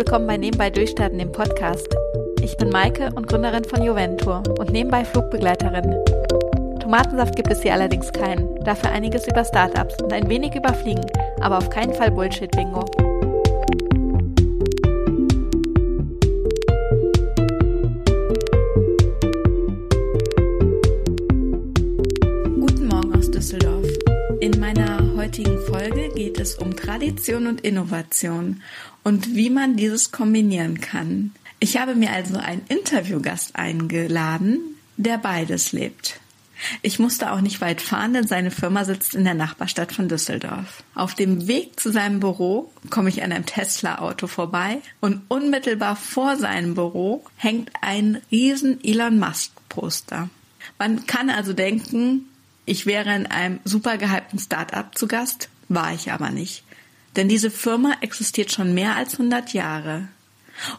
willkommen bei Nebenbei Durchstarten, dem Podcast. Ich bin Maike und Gründerin von Juventur und nebenbei Flugbegleiterin. Tomatensaft gibt es hier allerdings keinen, dafür einiges über Startups und ein wenig über Fliegen, aber auf keinen Fall Bullshit-Bingo. Es um Tradition und Innovation und wie man dieses kombinieren kann. Ich habe mir also einen Interviewgast eingeladen, der beides lebt. Ich musste auch nicht weit fahren, denn seine Firma sitzt in der Nachbarstadt von Düsseldorf. Auf dem Weg zu seinem Büro komme ich an einem Tesla-Auto vorbei und unmittelbar vor seinem Büro hängt ein riesen Elon Musk-Poster. Man kann also denken, ich wäre in einem super gehypten Start-up zu Gast, war ich aber nicht. Denn diese Firma existiert schon mehr als 100 Jahre.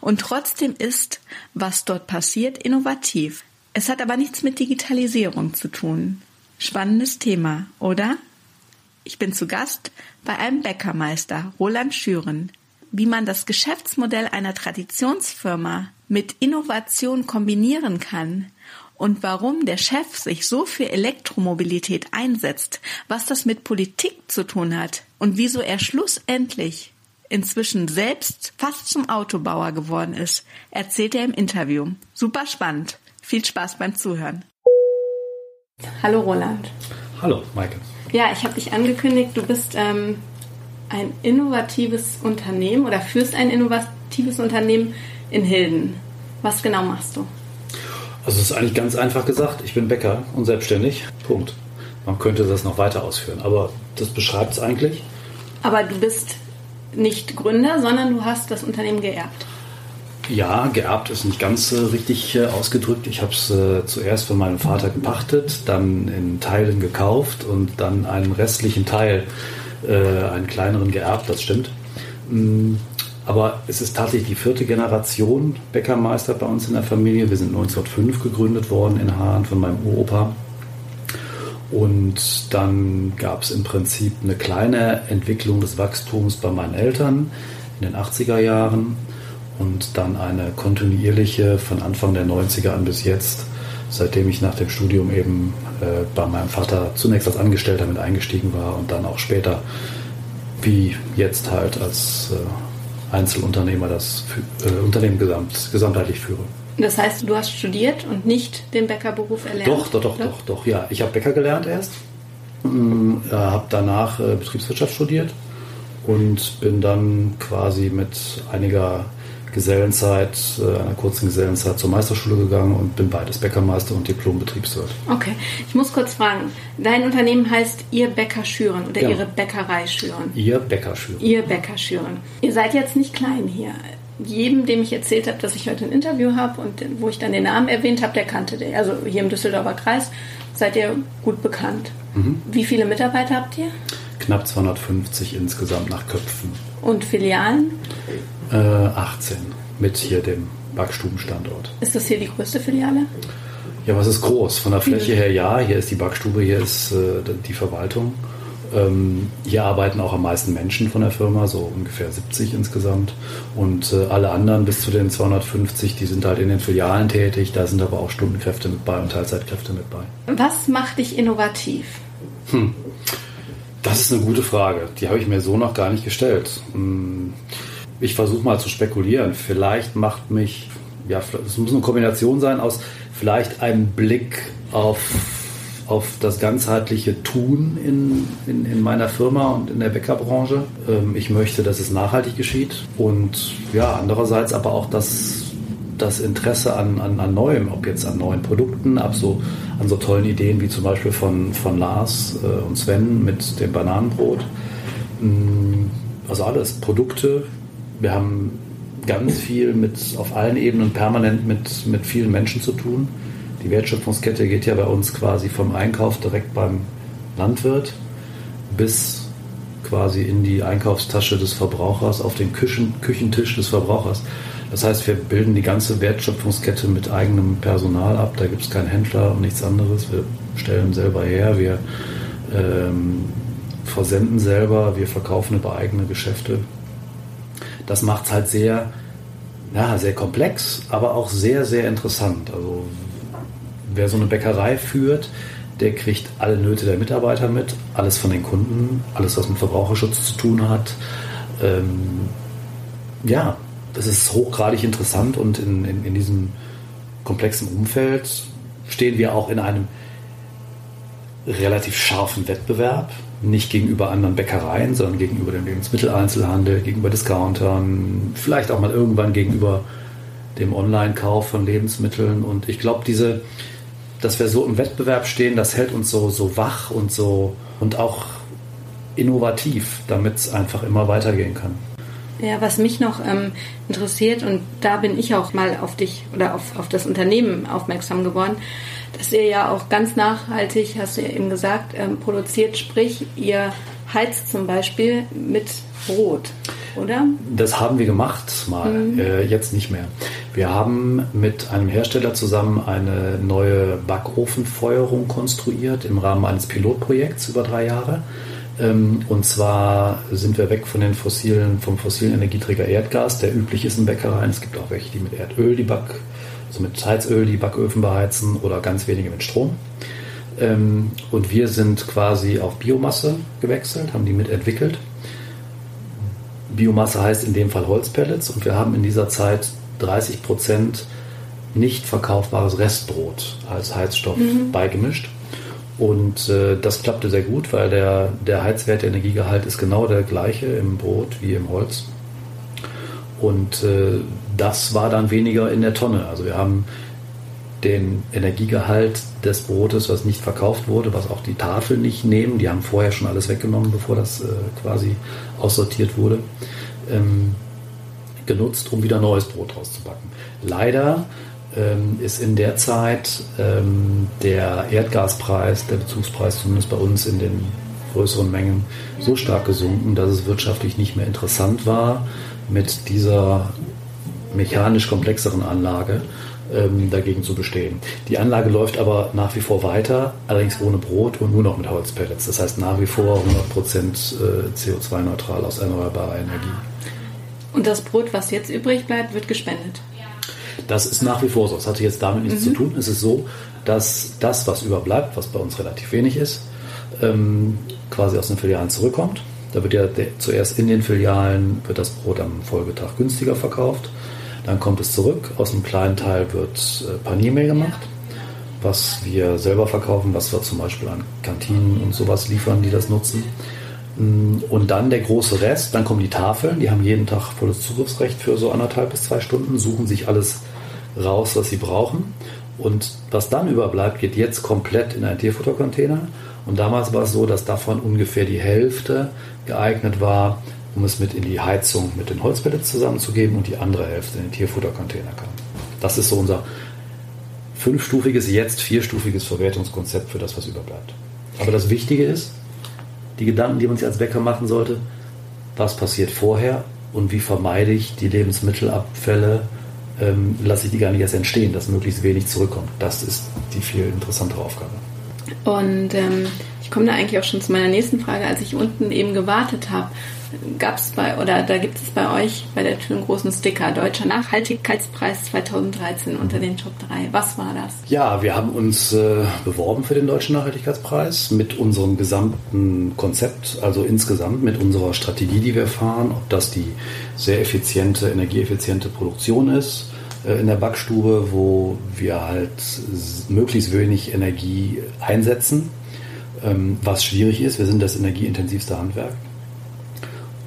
Und trotzdem ist, was dort passiert, innovativ. Es hat aber nichts mit Digitalisierung zu tun. Spannendes Thema, oder? Ich bin zu Gast bei einem Bäckermeister, Roland Schüren. Wie man das Geschäftsmodell einer Traditionsfirma mit Innovation kombinieren kann und warum der Chef sich so für Elektromobilität einsetzt, was das mit Politik zu tun hat und wieso er schlussendlich inzwischen selbst fast zum Autobauer geworden ist, erzählt er im Interview. Super spannend. Viel Spaß beim Zuhören. Hallo Roland. Hallo Maike. Ja, ich habe dich angekündigt, du bist ähm, ein innovatives Unternehmen oder führst ein innovatives Unternehmen in Hilden. Was genau machst du? Also es ist eigentlich ganz einfach gesagt, ich bin Bäcker und selbstständig. Punkt. Man könnte das noch weiter ausführen, aber das beschreibt es eigentlich. Aber du bist nicht Gründer, sondern du hast das Unternehmen geerbt. Ja, geerbt ist nicht ganz äh, richtig äh, ausgedrückt. Ich habe es äh, zuerst von meinem Vater gepachtet, dann in Teilen gekauft und dann einen restlichen Teil, äh, einen kleineren geerbt, das stimmt. Aber es ist tatsächlich die vierte Generation Bäckermeister bei uns in der Familie. Wir sind 1905 gegründet worden in Hahn von meinem Uropa. Und dann gab es im Prinzip eine kleine Entwicklung des Wachstums bei meinen Eltern in den 80er Jahren und dann eine kontinuierliche von Anfang der 90er an bis jetzt, seitdem ich nach dem Studium eben äh, bei meinem Vater zunächst als Angestellter mit eingestiegen war und dann auch später wie jetzt halt als äh, Einzelunternehmer das äh, Unternehmen gesamt, gesamtheitlich führe. Das heißt, du hast studiert und nicht den Bäckerberuf erlernt? Doch, doch, doch, doch, doch, ja. Ich habe Bäcker gelernt erst, ähm, habe danach äh, Betriebswirtschaft studiert und bin dann quasi mit einiger Gesellenzeit, äh, einer kurzen Gesellenzeit zur Meisterschule gegangen und bin beides Bäckermeister und Diplom-Betriebswirt. Okay, ich muss kurz fragen, dein Unternehmen heißt Ihr Bäcker Schüren oder ja. Ihre Bäckerei Schüren? Ihr Bäcker Schüren. Ihr Bäcker Schüren. Ihr seid jetzt nicht klein hier. Jedem, dem ich erzählt habe, dass ich heute ein Interview habe und wo ich dann den Namen erwähnt habe, der kannte den. Also hier im Düsseldorfer Kreis seid ihr gut bekannt. Mhm. Wie viele Mitarbeiter habt ihr? Knapp 250 insgesamt nach Köpfen. Und Filialen? Äh, 18 mit hier dem Backstubenstandort. Ist das hier die größte Filiale? Ja, was ist groß? Von der Fläche her ja. Hier ist die Backstube, hier ist äh, die Verwaltung. Ähm, hier arbeiten auch am meisten Menschen von der Firma, so ungefähr 70 insgesamt. Und äh, alle anderen bis zu den 250, die sind halt in den Filialen tätig. Da sind aber auch Stundenkräfte mit bei und Teilzeitkräfte mit bei. Was macht dich innovativ? Hm. Das ist eine gute Frage. Die habe ich mir so noch gar nicht gestellt. Hm. Ich versuche mal zu spekulieren. Vielleicht macht mich, ja, es muss eine Kombination sein aus vielleicht einem Blick auf, auf das ganzheitliche Tun in, in, in meiner Firma und in der Bäckerbranche. Ähm, ich möchte, dass es nachhaltig geschieht und ja, andererseits aber auch das das Interesse an, an, an Neuem, ob jetzt an neuen Produkten, ab so, an so tollen Ideen wie zum Beispiel von, von Lars äh, und Sven mit dem Bananenbrot. Mm, also alles, Produkte. Wir haben ganz viel mit auf allen Ebenen permanent mit, mit vielen Menschen zu tun. Die Wertschöpfungskette geht ja bei uns quasi vom Einkauf direkt beim Landwirt bis quasi in die Einkaufstasche des Verbrauchers, auf den Küchen, Küchentisch des Verbrauchers. Das heißt, wir bilden die ganze Wertschöpfungskette mit eigenem Personal ab. Da gibt es keinen Händler und nichts anderes. Wir stellen selber her, wir ähm, versenden selber, wir verkaufen über eigene Geschäfte. Das macht es halt sehr ja, sehr komplex, aber auch sehr, sehr interessant. Also wer so eine Bäckerei führt, der kriegt alle Nöte der Mitarbeiter mit, alles von den Kunden, alles, was mit Verbraucherschutz zu tun hat. Ähm, ja, das ist hochgradig interessant und in, in, in diesem komplexen Umfeld stehen wir auch in einem relativ scharfen Wettbewerb. Nicht gegenüber anderen Bäckereien, sondern gegenüber dem Lebensmitteleinzelhandel, gegenüber Discountern, vielleicht auch mal irgendwann gegenüber dem Online-Kauf von Lebensmitteln. Und ich glaube, diese, dass wir so im Wettbewerb stehen, das hält uns so, so wach und so und auch innovativ, damit es einfach immer weitergehen kann. Ja, was mich noch ähm, interessiert, und da bin ich auch mal auf dich oder auf, auf das Unternehmen aufmerksam geworden, dass ihr ja auch ganz nachhaltig, hast du ja eben gesagt, ähm, produziert, sprich, ihr heizt zum Beispiel mit Brot, oder? Das haben wir gemacht mal, mhm. äh, jetzt nicht mehr. Wir haben mit einem Hersteller zusammen eine neue Backofenfeuerung konstruiert im Rahmen eines Pilotprojekts über drei Jahre. Ähm, und zwar sind wir weg von den fossilen, vom fossilen Energieträger Erdgas, der üblich ist in Bäckereien. Es gibt auch welche, die mit Erdöl die Back, also mit Heizöl die Backöfen beheizen oder ganz wenige mit Strom. Ähm, und wir sind quasi auf Biomasse gewechselt, haben die mitentwickelt. Biomasse heißt in dem Fall Holzpellets und wir haben in dieser Zeit 30 Prozent nicht verkaufbares Restbrot als Heizstoff mhm. beigemischt. Und äh, das klappte sehr gut, weil der, der Heizwert, der Energiegehalt ist genau der gleiche im Brot wie im Holz. Und äh, das war dann weniger in der Tonne. Also wir haben den Energiegehalt des Brotes, was nicht verkauft wurde, was auch die Tafel nicht nehmen, die haben vorher schon alles weggenommen, bevor das äh, quasi aussortiert wurde, ähm, genutzt, um wieder neues Brot rauszubacken. Leider ähm, ist in der Zeit ähm, der Erdgaspreis, der Bezugspreis zumindest bei uns in den größeren Mengen so stark gesunken, dass es wirtschaftlich nicht mehr interessant war, mit dieser mechanisch komplexeren Anlage ähm, dagegen zu bestehen. Die Anlage läuft aber nach wie vor weiter, allerdings ohne Brot und nur noch mit Holzpellets. Das heißt nach wie vor 100% äh, CO2-neutral aus erneuerbarer Energie. Und das Brot, was jetzt übrig bleibt, wird gespendet? Das ist nach wie vor so. Das hatte jetzt damit nichts mhm. zu tun. Es ist so, dass das, was überbleibt, was bei uns relativ wenig ist, ähm, quasi aus den Filialen zurückkommt. Da wird ja zuerst in den Filialen wird das Brot am Folgetag günstiger verkauft. Dann kommt es zurück. Aus einem kleinen Teil wird äh, Paniermehl gemacht, was wir selber verkaufen, was wir zum Beispiel an Kantinen und sowas liefern, die das nutzen. Mm, und dann der große Rest, dann kommen die Tafeln, die haben jeden Tag volles Zugriffsrecht für so anderthalb bis zwei Stunden, suchen sich alles raus, was sie brauchen. Und was dann überbleibt, geht jetzt komplett in einen Tierfuttercontainer. Und damals war es so, dass davon ungefähr die Hälfte geeignet war, um es mit in die Heizung mit den Holzpellets zusammenzugeben und die andere Hälfte in den Tierfuttercontainer kam. Das ist so unser fünfstufiges, jetzt vierstufiges Verwertungskonzept für das, was überbleibt. Aber das Wichtige ist, die Gedanken, die man sich als Bäcker machen sollte, was passiert vorher und wie vermeide ich die Lebensmittelabfälle, ähm, lasse ich die gar nicht erst entstehen, dass möglichst wenig zurückkommt. Das ist die viel interessantere Aufgabe. Und ähm, ich komme da eigentlich auch schon zu meiner nächsten Frage. Als ich unten eben gewartet habe, gab es bei, oder da gibt es bei euch bei der Tür einen großen Sticker, Deutscher Nachhaltigkeitspreis 2013 unter den Top 3. Was war das? Ja, wir haben uns äh, beworben für den Deutschen Nachhaltigkeitspreis mit unserem gesamten Konzept, also insgesamt mit unserer Strategie, die wir fahren, ob das die sehr effiziente, energieeffiziente Produktion ist in der Backstube, wo wir halt möglichst wenig Energie einsetzen, ähm, was schwierig ist. Wir sind das energieintensivste Handwerk.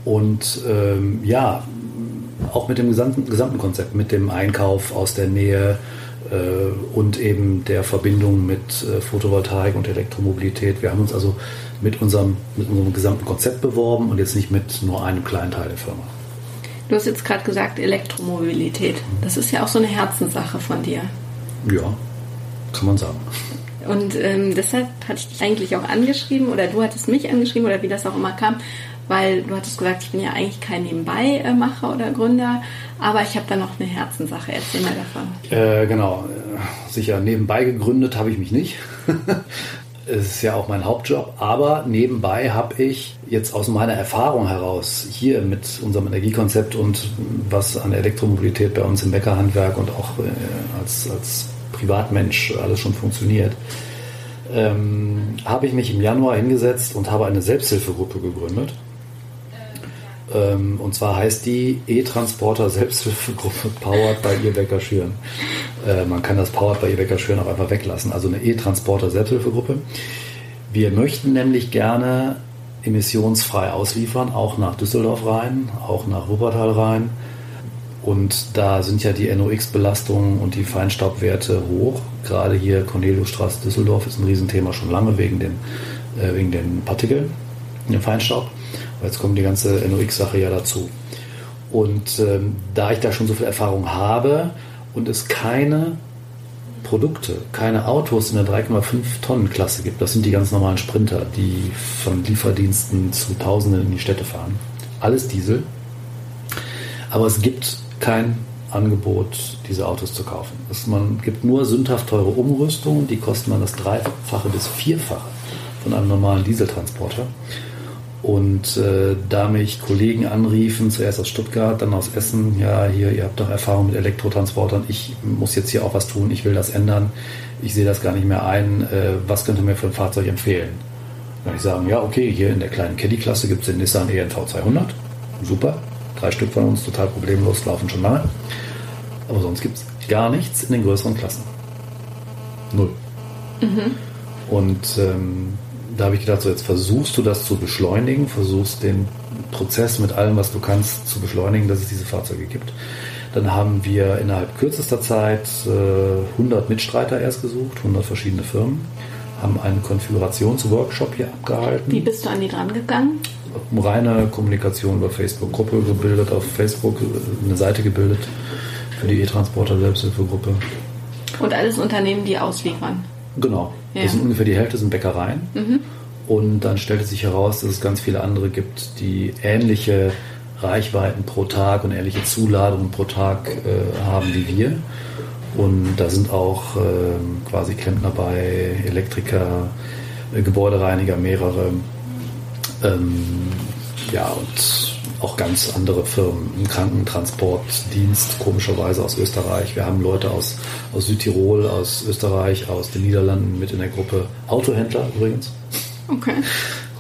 Und ähm, ja, auch mit dem gesamten, gesamten Konzept, mit dem Einkauf aus der Nähe äh, und eben der Verbindung mit äh, Photovoltaik und Elektromobilität. Wir haben uns also mit unserem, mit unserem gesamten Konzept beworben und jetzt nicht mit nur einem kleinen Teil der Firma. Du hast jetzt gerade gesagt Elektromobilität. Das ist ja auch so eine Herzenssache von dir. Ja, kann man sagen. Und ähm, deshalb hatte ich dich eigentlich auch angeschrieben oder du hattest mich angeschrieben oder wie das auch immer kam, weil du hattest gesagt, ich bin ja eigentlich kein Nebenbei-Macher oder Gründer, aber ich habe da noch eine Herzenssache. Erzähl mal davon. Äh, genau, sicher nebenbei gegründet habe ich mich nicht. Es ist ja auch mein Hauptjob, aber nebenbei habe ich jetzt aus meiner Erfahrung heraus hier mit unserem Energiekonzept und was an Elektromobilität bei uns im Bäckerhandwerk und auch äh, als, als Privatmensch alles schon funktioniert, ähm, habe ich mich im Januar hingesetzt und habe eine Selbsthilfegruppe gegründet. Ähm, und zwar heißt die E-Transporter Selbsthilfegruppe Powered by Ebecker Schüren. Äh, man kann das Powered by Ebecker Schüren auch einfach weglassen. Also eine E-Transporter Selbsthilfegruppe. Wir möchten nämlich gerne emissionsfrei ausliefern, auch nach Düsseldorf rein, auch nach Wuppertal rein. Und da sind ja die NOx-Belastungen und die Feinstaubwerte hoch. Gerade hier Corneliusstraße Düsseldorf ist ein Riesenthema schon lange wegen den, äh, wegen den Partikeln, dem Feinstaub. Jetzt kommt die ganze NOx-Sache ja dazu. Und ähm, da ich da schon so viel Erfahrung habe und es keine Produkte, keine Autos in der 3,5 Tonnen Klasse gibt, das sind die ganz normalen Sprinter, die von Lieferdiensten zu Tausenden in die Städte fahren. Alles Diesel. Aber es gibt kein Angebot, diese Autos zu kaufen. Es man gibt nur sündhaft teure Umrüstungen, die kosten dann das Dreifache bis Vierfache von einem normalen Dieseltransporter. Und äh, da mich Kollegen anriefen, zuerst aus Stuttgart, dann aus Essen, ja, hier, ihr habt doch Erfahrung mit Elektrotransportern, ich muss jetzt hier auch was tun, ich will das ändern, ich sehe das gar nicht mehr ein, äh, was könnt ihr mir für ein Fahrzeug empfehlen? Dann ich sagen, ja, okay, hier in der kleinen Caddy-Klasse gibt es den Nissan ENV 200, super, drei Stück von uns, total problemlos, laufen schon lange. Aber sonst gibt es gar nichts in den größeren Klassen. Null. Mhm. Und ähm, da habe ich gedacht, so jetzt versuchst du das zu beschleunigen, versuchst den Prozess mit allem, was du kannst, zu beschleunigen, dass es diese Fahrzeuge gibt. Dann haben wir innerhalb kürzester Zeit äh, 100 Mitstreiter erst gesucht, 100 verschiedene Firmen, haben einen Konfigurationsworkshop hier abgehalten. Wie bist du an die dran gegangen? Reine Kommunikation über Facebook, Gruppe gebildet, auf Facebook eine Seite gebildet für die E-Transporter Selbsthilfegruppe. Und alles Unternehmen, die ausliefern. Genau. Ja. Das sind ungefähr die Hälfte sind Bäckereien. Mhm. Und dann stellte sich heraus, dass es ganz viele andere gibt, die ähnliche Reichweiten pro Tag und ähnliche Zuladungen pro Tag äh, haben wie wir. Und da sind auch äh, quasi Klempner bei, Elektriker, äh, Gebäudereiniger, mehrere. Ähm, ja, und auch ganz andere Firmen, ein Krankentransportdienst, komischerweise aus Österreich. Wir haben Leute aus, aus Südtirol, aus Österreich, aus den Niederlanden mit in der Gruppe. Autohändler übrigens. Okay.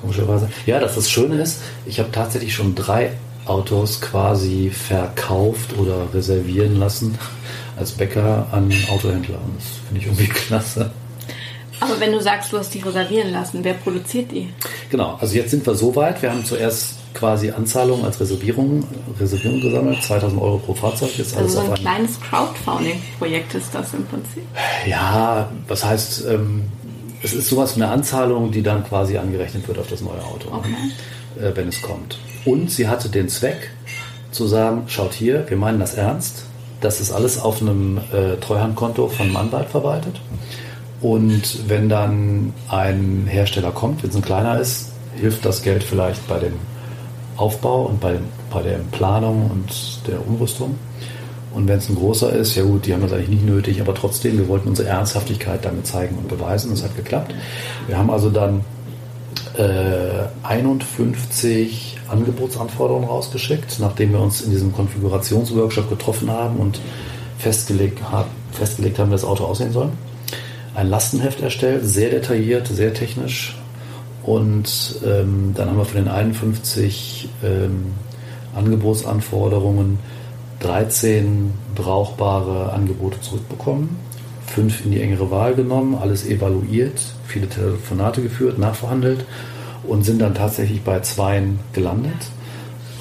Komischerweise. Ja, dass das Schöne ist, ich habe tatsächlich schon drei Autos quasi verkauft oder reservieren lassen als Bäcker an Autohändler. Und das finde ich irgendwie klasse. Aber wenn du sagst, du hast die reservieren lassen, wer produziert die? Genau, also jetzt sind wir so weit. Wir haben zuerst quasi Anzahlung als Reservierung, Reservierung gesammelt, 2000 Euro pro Fahrzeug. Ist also so ein kleines Crowdfunding-Projekt ist das im Prinzip. Ja, was heißt, ähm, es ist sowas wie eine Anzahlung, die dann quasi angerechnet wird auf das neue Auto, okay. äh, wenn es kommt. Und sie hatte den Zweck zu sagen, schaut hier, wir meinen das ernst. Das ist alles auf einem äh, Treuhandkonto von einem Anwalt verwaltet. Und wenn dann ein Hersteller kommt, wenn es ein kleiner ist, hilft das Geld vielleicht bei dem Aufbau und bei, bei der Planung und der Umrüstung. Und wenn es ein großer ist, ja gut, die haben das eigentlich nicht nötig, aber trotzdem, wir wollten unsere Ernsthaftigkeit damit zeigen und beweisen. Das hat geklappt. Wir haben also dann äh, 51 Angebotsanforderungen rausgeschickt, nachdem wir uns in diesem Konfigurationsworkshop getroffen haben und festgelegt, hab, festgelegt haben, wie das Auto aussehen soll. Ein Lastenheft erstellt, sehr detailliert, sehr technisch, und ähm, dann haben wir von den 51 ähm, Angebotsanforderungen 13 brauchbare Angebote zurückbekommen, fünf in die engere Wahl genommen, alles evaluiert, viele Telefonate geführt, nachverhandelt und sind dann tatsächlich bei zweien gelandet.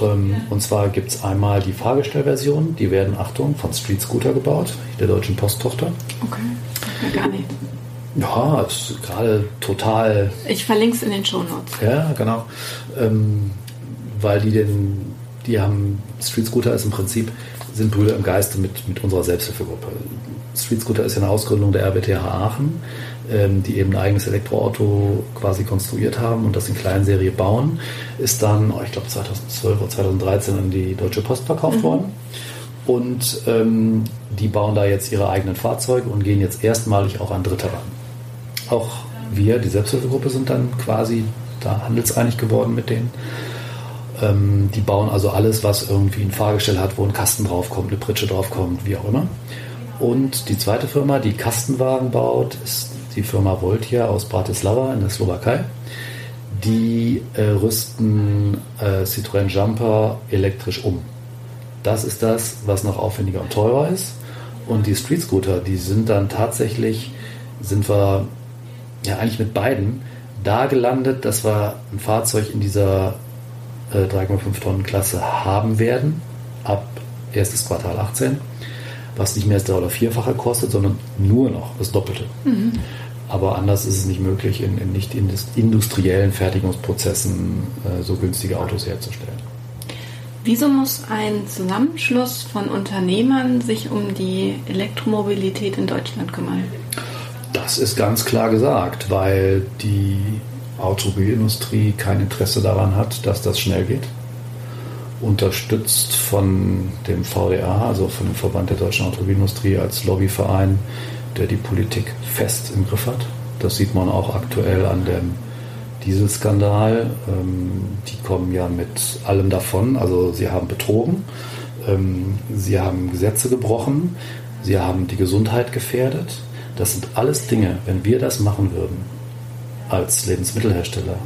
Ähm, und zwar gibt es einmal die Fahrgestellversion, die werden, Achtung, von Street Scooter gebaut, der Deutschen Posttochter. Okay, gar nicht. Ja, ist gerade total. Ich verlinke es in den Show Notes. Ja, genau. Ähm, weil die den, die haben, Street Scooter ist im Prinzip, sind Brüder im Geiste mit, mit unserer Selbsthilfegruppe. Street Scooter ist ja eine Ausgründung der RWTH Aachen, ähm, die eben ein eigenes Elektroauto quasi konstruiert haben und das in Kleinserie bauen. Ist dann, oh, ich glaube 2012 oder 2013 an die Deutsche Post verkauft mhm. worden. Und ähm, die bauen da jetzt ihre eigenen Fahrzeuge und gehen jetzt erstmalig auch an Dritte ran auch wir, die Selbsthilfegruppe, sind dann quasi da handelseinig geworden mit denen. Ähm, die bauen also alles, was irgendwie ein Fahrgestell hat, wo ein Kasten draufkommt, eine Pritsche draufkommt, wie auch immer. Und die zweite Firma, die Kastenwagen baut, ist die Firma Voltia aus Bratislava in der Slowakei. Die äh, rüsten äh, Citroën Jumper elektrisch um. Das ist das, was noch aufwendiger und teurer ist. Und die Street Scooter, die sind dann tatsächlich, sind wir ja eigentlich mit beiden da gelandet, dass wir ein Fahrzeug in dieser äh, 3,5 Tonnen Klasse haben werden, ab erstes Quartal 18, was nicht mehr das drei- oder vierfache kostet, sondern nur noch das Doppelte. Mhm. Aber anders ist es nicht möglich, in, in nicht industriellen Fertigungsprozessen äh, so günstige Autos herzustellen. Wieso muss ein Zusammenschluss von Unternehmern sich um die Elektromobilität in Deutschland kümmern? Das ist ganz klar gesagt, weil die Automobilindustrie kein Interesse daran hat, dass das schnell geht. Unterstützt von dem VDA, also von dem Verband der deutschen Automobilindustrie als Lobbyverein, der die Politik fest im Griff hat. Das sieht man auch aktuell an dem Dieselskandal. Ähm, die kommen ja mit allem davon. Also sie haben betrogen, ähm, sie haben Gesetze gebrochen, sie haben die Gesundheit gefährdet. Das sind alles Dinge, wenn wir das machen würden als Lebensmittelhersteller,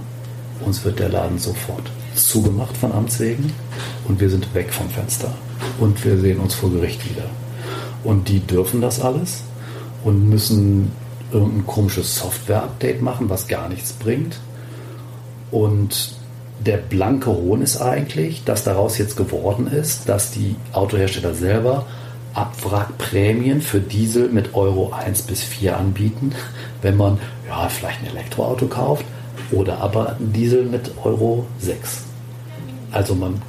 uns wird der Laden sofort zugemacht von Amts wegen und wir sind weg vom Fenster und wir sehen uns vor Gericht wieder. Und die dürfen das alles und müssen irgendein komisches Software-Update machen, was gar nichts bringt. Und der blanke Hohn ist eigentlich, dass daraus jetzt geworden ist, dass die Autohersteller selber Abwrackprämien für Diesel mit Euro 1 bis 4 anbieten, wenn man ja, vielleicht ein Elektroauto kauft oder aber Diesel mit Euro 6. Also man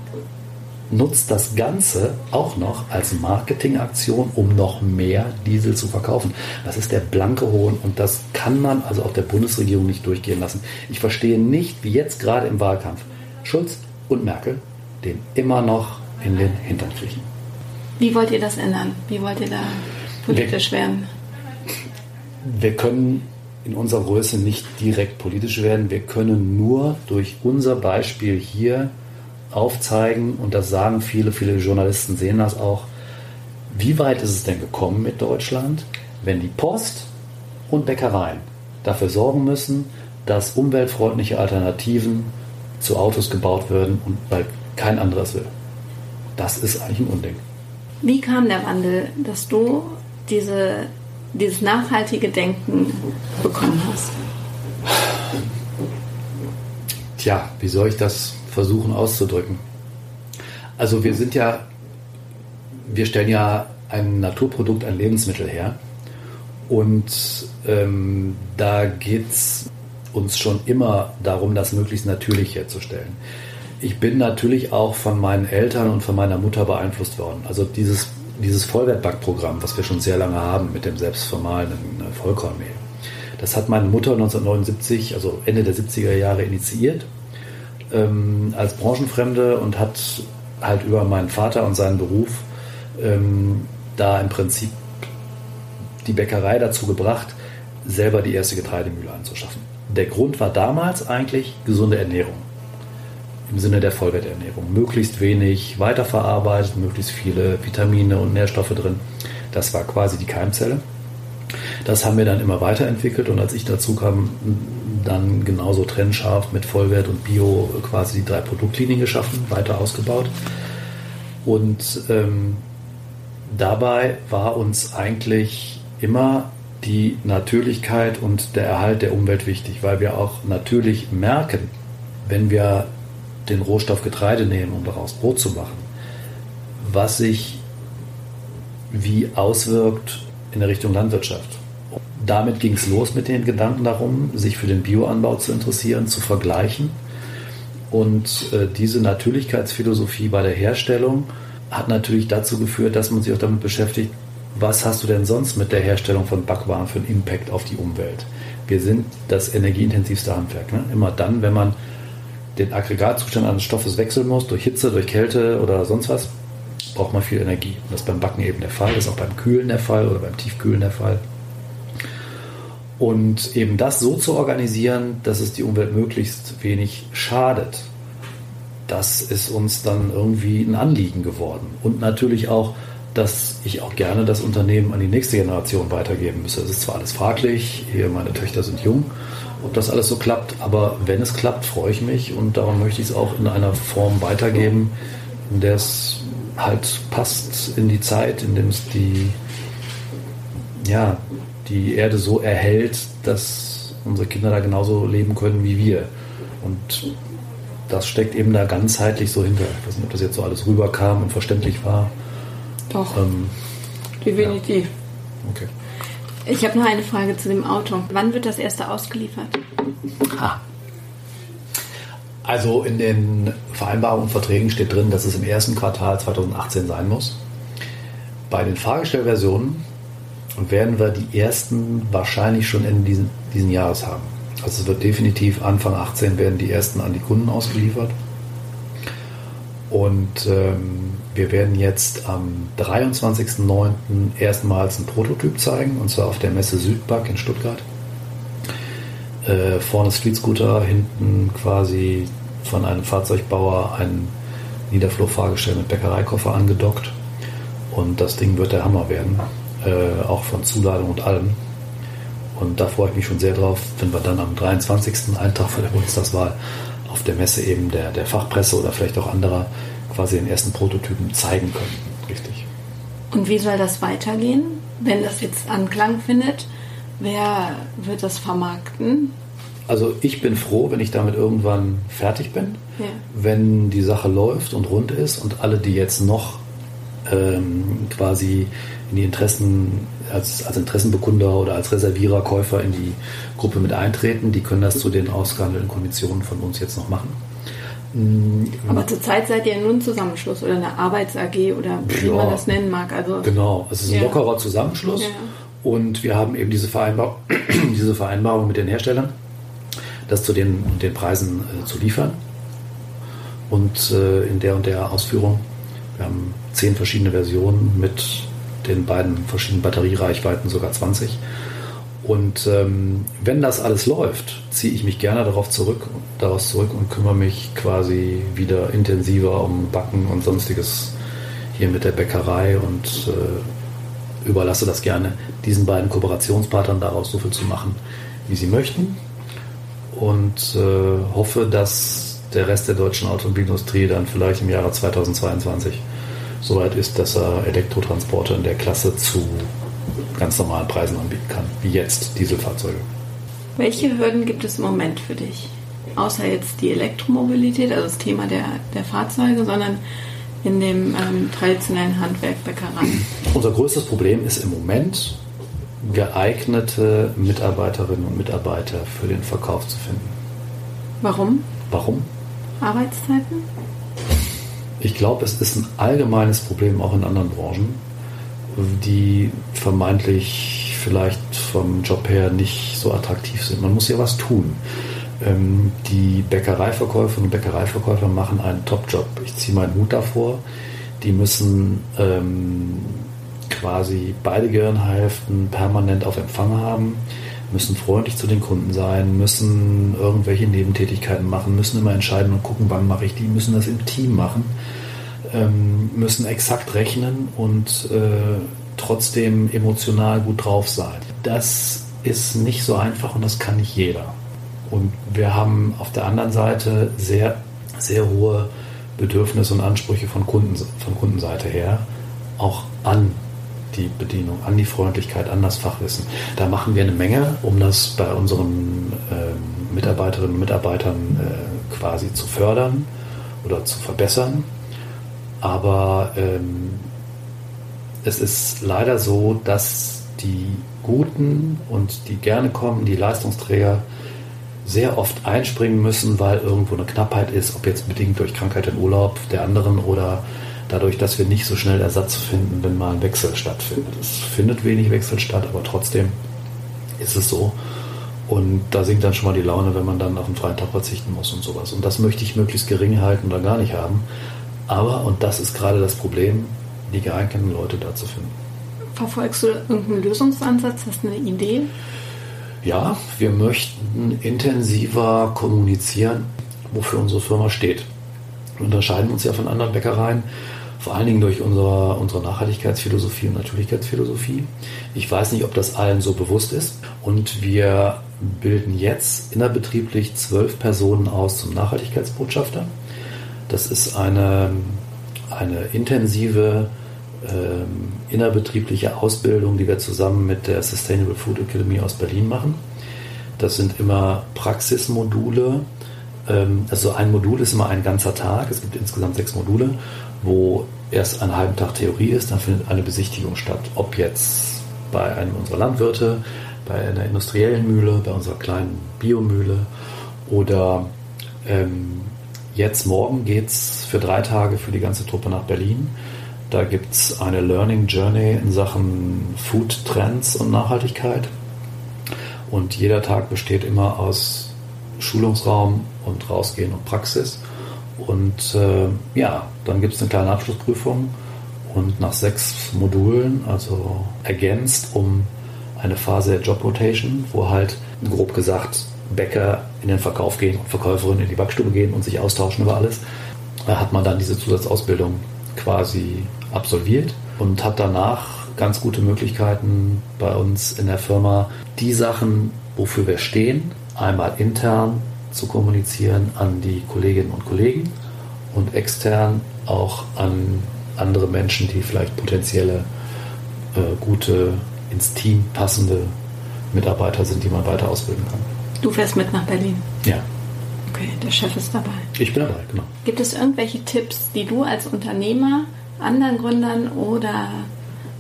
nutzt das Ganze auch noch als Marketingaktion, um noch mehr Diesel zu verkaufen. Das ist der blanke Hohn und das kann man also auch der Bundesregierung nicht durchgehen lassen. Ich verstehe nicht, wie jetzt gerade im Wahlkampf Schulz und Merkel den immer noch in den Hintern kriechen. Wie wollt ihr das ändern? Wie wollt ihr da politisch wir, werden? Wir können in unserer Größe nicht direkt politisch werden. Wir können nur durch unser Beispiel hier aufzeigen, und das sagen viele, viele Journalisten sehen das auch, wie weit ist es denn gekommen mit Deutschland, wenn die Post und Bäckereien dafür sorgen müssen, dass umweltfreundliche Alternativen zu Autos gebaut werden und weil kein anderes will. Das ist eigentlich ein Unding. Wie kam der Wandel, dass du diese, dieses nachhaltige Denken bekommen hast? Tja, wie soll ich das versuchen auszudrücken? Also wir sind ja, wir stellen ja ein Naturprodukt, ein Lebensmittel her. Und ähm, da geht es uns schon immer darum, das möglichst natürlich herzustellen ich bin natürlich auch von meinen Eltern und von meiner Mutter beeinflusst worden. Also dieses, dieses Vollwertbackprogramm, was wir schon sehr lange haben mit dem selbstvermahlenen äh, Vollkornmehl, das hat meine Mutter 1979, also Ende der 70er Jahre, initiiert ähm, als Branchenfremde und hat halt über meinen Vater und seinen Beruf ähm, da im Prinzip die Bäckerei dazu gebracht, selber die erste Getreidemühle anzuschaffen. Der Grund war damals eigentlich gesunde Ernährung im Sinne der Vollwerternährung. Möglichst wenig weiterverarbeitet, möglichst viele Vitamine und Nährstoffe drin. Das war quasi die Keimzelle. Das haben wir dann immer weiterentwickelt und als ich dazu kam, dann genauso trennscharf mit Vollwert und Bio quasi die drei Produktlinien geschaffen, weiter ausgebaut. Und ähm, dabei war uns eigentlich immer die Natürlichkeit und der Erhalt der Umwelt wichtig, weil wir auch natürlich merken, wenn wir den Rohstoff Getreide nehmen, um daraus Brot zu machen, was sich wie auswirkt in der Richtung Landwirtschaft. Damit ging es los mit den Gedanken darum, sich für den Bioanbau zu interessieren, zu vergleichen. Und äh, diese Natürlichkeitsphilosophie bei der Herstellung hat natürlich dazu geführt, dass man sich auch damit beschäftigt, was hast du denn sonst mit der Herstellung von Backwaren für einen Impact auf die Umwelt? Wir sind das energieintensivste Handwerk. Ne? Immer dann, wenn man den Aggregatzustand eines Stoffes wechseln muss, durch Hitze, durch Kälte oder sonst was, braucht man viel Energie. Das ist beim Backen eben der Fall, das ist auch beim Kühlen der Fall oder beim Tiefkühlen der Fall. Und eben das so zu organisieren, dass es die Umwelt möglichst wenig schadet, das ist uns dann irgendwie ein Anliegen geworden. Und natürlich auch, dass ich auch gerne das Unternehmen an die nächste Generation weitergeben müsse. Es ist zwar alles fraglich, hier meine Töchter sind jung, ob das alles so klappt, aber wenn es klappt, freue ich mich und darum möchte ich es auch in einer Form weitergeben, in der es halt passt in die Zeit, in dem es die, ja, die Erde so erhält, dass unsere Kinder da genauso leben können wie wir. Und das steckt eben da ganzheitlich so hinter. Ich weiß nicht, ob das jetzt so alles rüberkam und verständlich war. Doch. Ähm, definitiv. Ja. Okay. Ich habe noch eine Frage zu dem Auto. Wann wird das erste ausgeliefert? Ha. Also in den Vereinbarungen und Verträgen steht drin, dass es im ersten Quartal 2018 sein muss. Bei den Fahrgestellversionen werden wir die ersten wahrscheinlich schon Ende diesen, diesen Jahres haben. Also es wird definitiv Anfang 18 werden die ersten an die Kunden ausgeliefert. Und ähm, wir werden jetzt am 23.09. erstmals einen Prototyp zeigen, und zwar auf der Messe Südback in Stuttgart. Äh, vorne Street Scooter, hinten quasi von einem Fahrzeugbauer ein Niederflurfahrgestell mit Bäckereikoffer angedockt. Und das Ding wird der Hammer werden, äh, auch von Zuladung und allem. Und da freue ich mich schon sehr drauf, wenn wir dann am 23. einen Tag vor der Bundestagswahl auf der Messe eben der, der Fachpresse oder vielleicht auch anderer quasi den ersten Prototypen zeigen können. Richtig. Und wie soll das weitergehen, wenn das jetzt Anklang findet? Wer wird das vermarkten? Also ich bin froh, wenn ich damit irgendwann fertig bin, ja. wenn die Sache läuft und rund ist und alle, die jetzt noch ähm, quasi in die Interessen als, als Interessenbekunder oder als Reservierer, Käufer in die Gruppe mit eintreten, die können das zu den ausgehandelten Konditionen von uns jetzt noch machen. Mm, Aber zurzeit seid ihr nur ein Zusammenschluss oder eine Arbeits-AG oder wie ja, man das nennen mag. Also, genau, es ist ein ja. lockerer Zusammenschluss ja. und wir haben eben diese, Vereinbar diese Vereinbarung mit den Herstellern das zu den, den Preisen äh, zu liefern. Und äh, in der und der Ausführung. Wir haben zehn verschiedene Versionen mit den beiden verschiedenen Batteriereichweiten, sogar 20. Und ähm, wenn das alles läuft, ziehe ich mich gerne darauf zurück, daraus zurück und kümmere mich quasi wieder intensiver um Backen und sonstiges hier mit der Bäckerei und äh, überlasse das gerne diesen beiden Kooperationspartnern daraus so viel zu machen, wie sie möchten. Und äh, hoffe, dass der Rest der deutschen Automobilindustrie dann vielleicht im Jahre 2022 soweit ist, dass er Elektrotransporter in der Klasse zu ganz normalen Preisen anbieten kann, wie jetzt Dieselfahrzeuge. Welche Hürden gibt es im Moment für dich? Außer jetzt die Elektromobilität, also das Thema der, der Fahrzeuge, sondern in dem ähm, traditionellen Handwerk Bäckerei? Unser größtes Problem ist im Moment geeignete Mitarbeiterinnen und Mitarbeiter für den Verkauf zu finden. Warum? Warum? Arbeitszeiten? Ich glaube, es ist ein allgemeines Problem auch in anderen Branchen, die vermeintlich vielleicht vom Job her nicht so attraktiv sind. Man muss ja was tun. Ähm, die Bäckereiverkäuferinnen und Bäckereiverkäufer machen einen Top-Job. Ich ziehe meinen Hut davor. Die müssen ähm, quasi beide Gehirnhälften permanent auf Empfang haben, müssen freundlich zu den Kunden sein, müssen irgendwelche Nebentätigkeiten machen, müssen immer entscheiden und gucken, wann mache ich die, müssen das im Team machen, ähm, müssen exakt rechnen und äh, trotzdem emotional gut drauf sein. Das ist nicht so einfach und das kann nicht jeder. Und wir haben auf der anderen Seite sehr, sehr hohe Bedürfnisse und Ansprüche von, Kunden, von Kundenseite her, auch an die Bedienung, an die Freundlichkeit, an das Fachwissen. Da machen wir eine Menge, um das bei unseren äh, Mitarbeiterinnen und Mitarbeitern äh, quasi zu fördern oder zu verbessern. Aber ähm, es ist leider so, dass die Guten und die gerne kommen, die Leistungsträger, sehr oft einspringen müssen, weil irgendwo eine Knappheit ist, ob jetzt bedingt durch Krankheit im Urlaub der anderen oder dadurch, dass wir nicht so schnell Ersatz finden, wenn mal ein Wechsel stattfindet. Es findet wenig Wechsel statt, aber trotzdem ist es so. Und da sinkt dann schon mal die Laune, wenn man dann auf einen freien Tag verzichten muss und sowas. Und das möchte ich möglichst gering halten oder gar nicht haben. Aber, und das ist gerade das Problem, die geeigneten Leute da zu finden. Verfolgst du irgendeinen Lösungsansatz? Hast du eine Idee? Ja, wir möchten intensiver kommunizieren, wofür unsere Firma steht. Wir unterscheiden uns ja von anderen Bäckereien, vor allen Dingen durch unsere, unsere Nachhaltigkeitsphilosophie und Natürlichkeitsphilosophie. Ich weiß nicht, ob das allen so bewusst ist. Und wir bilden jetzt innerbetrieblich zwölf Personen aus zum Nachhaltigkeitsbotschafter. Das ist eine, eine intensive ähm, innerbetriebliche Ausbildung, die wir zusammen mit der Sustainable Food Academy aus Berlin machen. Das sind immer Praxismodule. Ähm, also ein Modul ist immer ein ganzer Tag. Es gibt insgesamt sechs Module, wo erst einen halben Tag Theorie ist, dann findet eine Besichtigung statt. Ob jetzt bei einem unserer Landwirte, bei einer industriellen Mühle, bei unserer kleinen Biomühle oder ähm, jetzt morgen geht es für drei Tage für die ganze Truppe nach Berlin da gibt es eine Learning Journey in Sachen Food Trends und Nachhaltigkeit. Und jeder Tag besteht immer aus Schulungsraum und Rausgehen und Praxis. Und äh, ja, dann gibt es eine kleine Abschlussprüfung und nach sechs Modulen, also ergänzt um eine Phase der Job Rotation, wo halt grob gesagt Bäcker in den Verkauf gehen und Verkäuferinnen in die Backstube gehen und sich austauschen über alles, da hat man dann diese Zusatzausbildung quasi absolviert und hat danach ganz gute Möglichkeiten bei uns in der Firma, die Sachen, wofür wir stehen, einmal intern zu kommunizieren an die Kolleginnen und Kollegen und extern auch an andere Menschen, die vielleicht potenzielle äh, gute, ins Team passende Mitarbeiter sind, die man weiter ausbilden kann. Du fährst mit nach Berlin? Ja. Okay, der Chef ist dabei. Ich bin dabei, genau. Gibt es irgendwelche Tipps, die du als Unternehmer anderen Gründern oder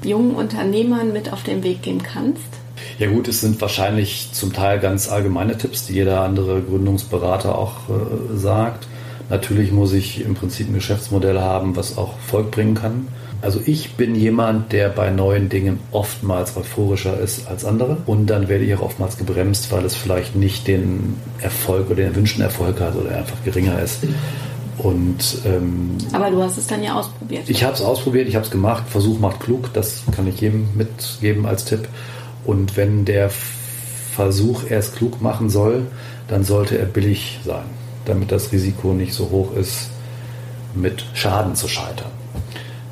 jungen Unternehmern mit auf den Weg geben kannst? Ja gut, es sind wahrscheinlich zum Teil ganz allgemeine Tipps, die jeder andere Gründungsberater auch äh, sagt. Natürlich muss ich im Prinzip ein Geschäftsmodell haben, was auch Volk bringen kann. Also ich bin jemand, der bei neuen Dingen oftmals euphorischer ist als andere und dann werde ich auch oftmals gebremst, weil es vielleicht nicht den Erfolg oder den erwünschten Erfolg hat oder einfach geringer ist. Und, ähm, Aber du hast es dann ja ausprobiert. Ich habe es ausprobiert, ich habe es gemacht. Versuch macht klug, das kann ich jedem mitgeben als Tipp. Und wenn der Versuch erst klug machen soll, dann sollte er billig sein, damit das Risiko nicht so hoch ist, mit Schaden zu scheitern.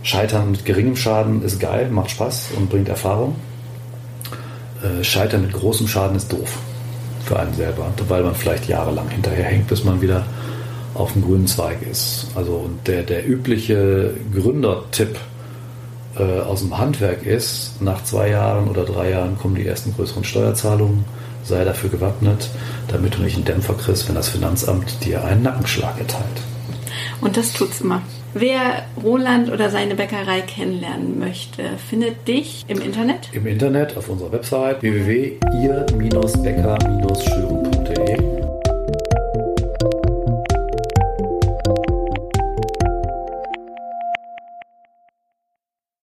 Scheitern mit geringem Schaden ist geil, macht Spaß und bringt Erfahrung. Äh, Scheitern mit großem Schaden ist doof für einen selber, weil man vielleicht jahrelang hinterherhängt, bis man wieder auf dem grünen Zweig ist. Also der, der übliche Gründertipp äh, aus dem Handwerk ist, nach zwei Jahren oder drei Jahren kommen die ersten größeren Steuerzahlungen, sei dafür gewappnet, damit du nicht einen Dämpfer kriegst, wenn das Finanzamt dir einen Nackenschlag erteilt. Und das tut's immer. Wer Roland oder seine Bäckerei kennenlernen möchte, findet dich im Internet? Im Internet auf unserer Website www.ihr-bäcker-schüren.de